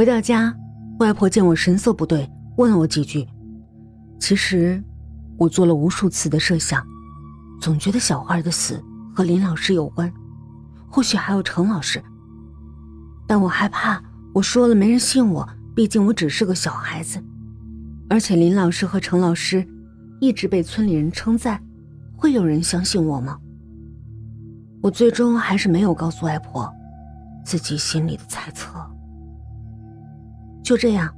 回到家，外婆见我神色不对，问了我几句。其实，我做了无数次的设想，总觉得小花的死和林老师有关，或许还有程老师。但我害怕我说了没人信我，毕竟我只是个小孩子，而且林老师和程老师一直被村里人称赞，会有人相信我吗？我最终还是没有告诉外婆自己心里的猜测。就这样，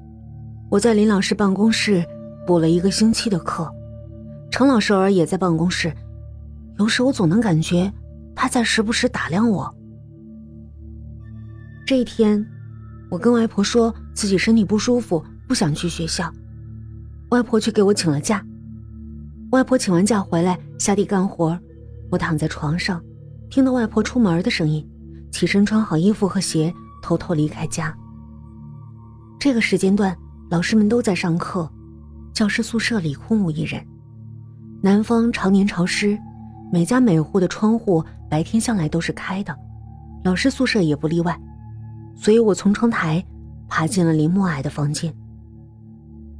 我在林老师办公室补了一个星期的课。程老师偶尔也在办公室，有时我总能感觉他在时不时打量我。这一天，我跟外婆说自己身体不舒服，不想去学校，外婆却给我请了假。外婆请完假回来，下地干活，我躺在床上，听到外婆出门的声音，起身穿好衣服和鞋，偷偷离开家。这个时间段，老师们都在上课，教师宿舍里空无一人。南方常年潮湿，每家每户的窗户白天向来都是开的，老师宿舍也不例外。所以我从窗台爬进了林默矮的房间。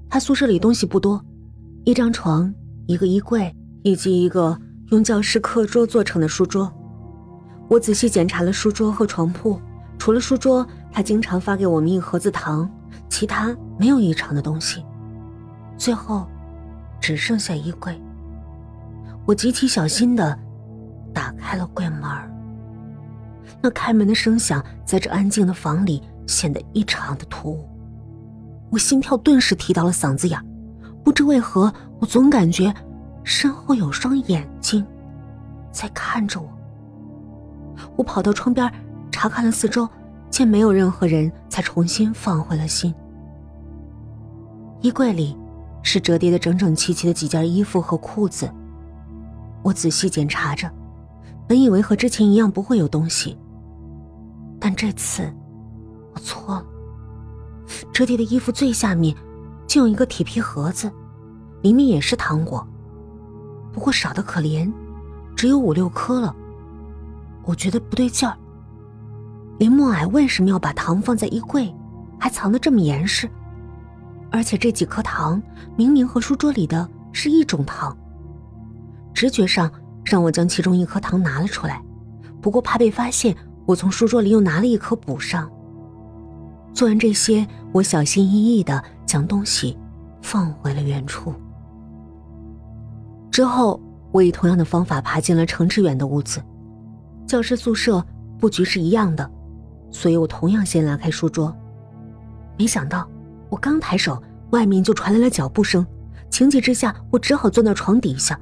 他宿舍里东西不多，一张床、一个衣柜以及一个用教师课桌做成的书桌。我仔细检查了书桌和床铺，除了书桌，他经常发给我们一盒子糖。其他没有异常的东西，最后只剩下衣柜。我极其小心的打开了柜门那开门的声响在这安静的房里显得异常的突兀，我心跳顿时提到了嗓子眼不知为何，我总感觉身后有双眼睛在看着我。我跑到窗边查看了四周，见没有任何人，才重新放回了心。衣柜里是折叠的整整齐齐的几件衣服和裤子，我仔细检查着，本以为和之前一样不会有东西，但这次我错了。折叠的衣服最下面竟有一个铁皮盒子，里面也是糖果，不过少的可怜，只有五六颗了。我觉得不对劲儿，林默矮为什么要把糖放在衣柜，还藏得这么严实？而且这几颗糖明明和书桌里的是一种糖，直觉上让我将其中一颗糖拿了出来，不过怕被发现，我从书桌里又拿了一颗补上。做完这些，我小心翼翼的将东西放回了原处。之后，我以同样的方法爬进了程志远的屋子，教师宿舍布局是一样的，所以我同样先拉开书桌，没想到。我刚抬手，外面就传来了脚步声。情急之下，我只好钻到床底下。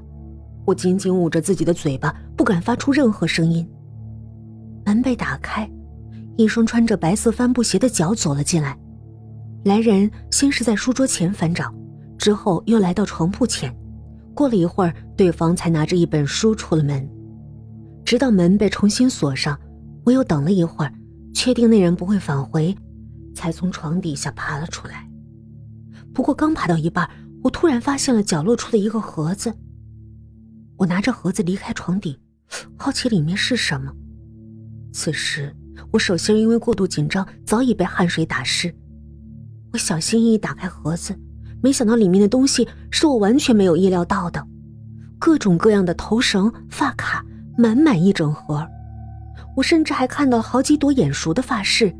我紧紧捂着自己的嘴巴，不敢发出任何声音。门被打开，一双穿着白色帆布鞋的脚走了进来。来人先是在书桌前翻找，之后又来到床铺前。过了一会儿，对方才拿着一本书出了门。直到门被重新锁上，我又等了一会儿，确定那人不会返回。才从床底下爬了出来，不过刚爬到一半，我突然发现了角落处的一个盒子。我拿着盒子离开床底，好奇里面是什么。此时，我手心因为过度紧张早已被汗水打湿。我小心翼翼打开盒子，没想到里面的东西是我完全没有意料到的，各种各样的头绳、发卡，满满一整盒。我甚至还看到好几朵眼熟的发饰。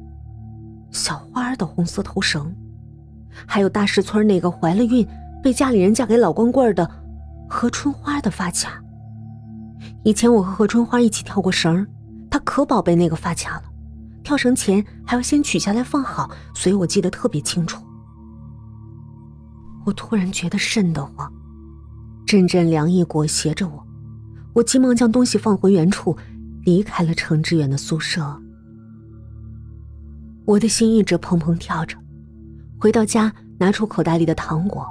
小花的红色头绳，还有大石村那个怀了孕被家里人嫁给老光棍的何春花的发卡。以前我和何春花一起跳过绳，她可宝贝那个发卡了。跳绳前还要先取下来放好，所以我记得特别清楚。我突然觉得瘆得慌，阵阵凉意裹挟着我，我急忙将东西放回原处，离开了程志远的宿舍。我的心一直砰砰跳着，回到家拿出口袋里的糖果，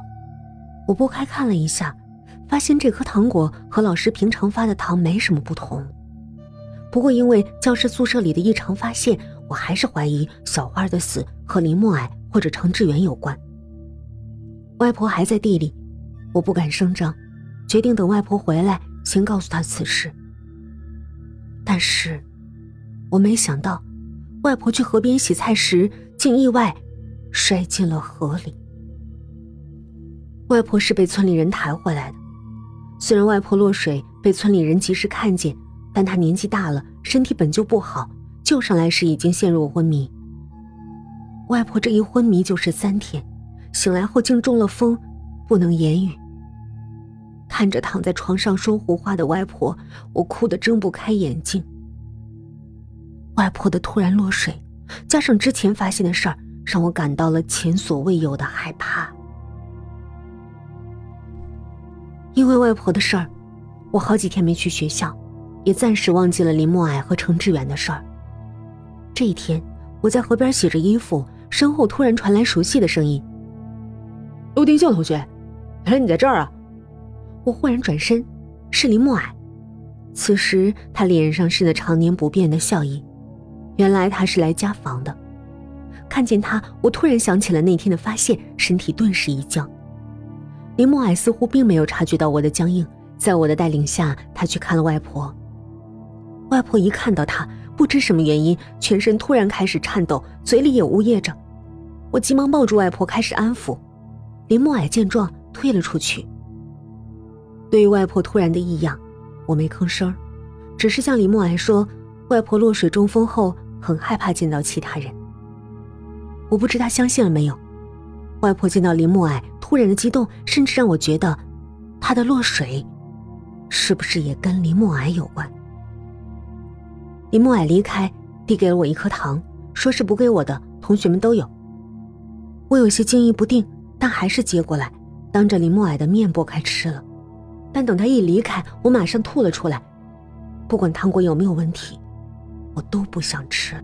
我拨开看了一下，发现这颗糖果和老师平常发的糖没什么不同。不过因为教室宿舍里的异常发现，我还是怀疑小花的死和林默矮或者程志远有关。外婆还在地里，我不敢声张，决定等外婆回来先告诉她此事。但是，我没想到。外婆去河边洗菜时，竟意外摔进了河里。外婆是被村里人抬回来的，虽然外婆落水被村里人及时看见，但她年纪大了，身体本就不好，救上来时已经陷入昏迷。外婆这一昏迷就是三天，醒来后竟中了风，不能言语。看着躺在床上说胡话的外婆，我哭得睁不开眼睛。外婆的突然落水，加上之前发现的事儿，让我感到了前所未有的害怕。因为外婆的事儿，我好几天没去学校，也暂时忘记了林默矮和程志远的事儿。这一天，我在河边洗着衣服，身后突然传来熟悉的声音：“陆定秀同学，原来你在这儿啊！”我忽然转身，是林默矮。此时他脸上是那常年不变的笑意，原来他是来家访的。看见他，我突然想起了那天的发现，身体顿时一僵。林默矮似乎并没有察觉到我的僵硬，在我的带领下，他去看了外婆。外婆一看到他，不知什么原因，全身突然开始颤抖，嘴里也呜咽着。我急忙抱住外婆，开始安抚。林默矮见状，退了出去。对于外婆突然的异样，我没吭声，只是向李默矮说：“外婆落水中风后，很害怕见到其他人。”我不知他相信了没有。外婆见到林默哀突然的激动，甚至让我觉得，她的落水，是不是也跟林默哀有关？林默哀离开，递给了我一颗糖，说是补给我的，同学们都有。我有些惊疑不定，但还是接过来，当着林默哀的面剥开吃了。但等他一离开，我马上吐了出来。不管糖果有没有问题，我都不想吃。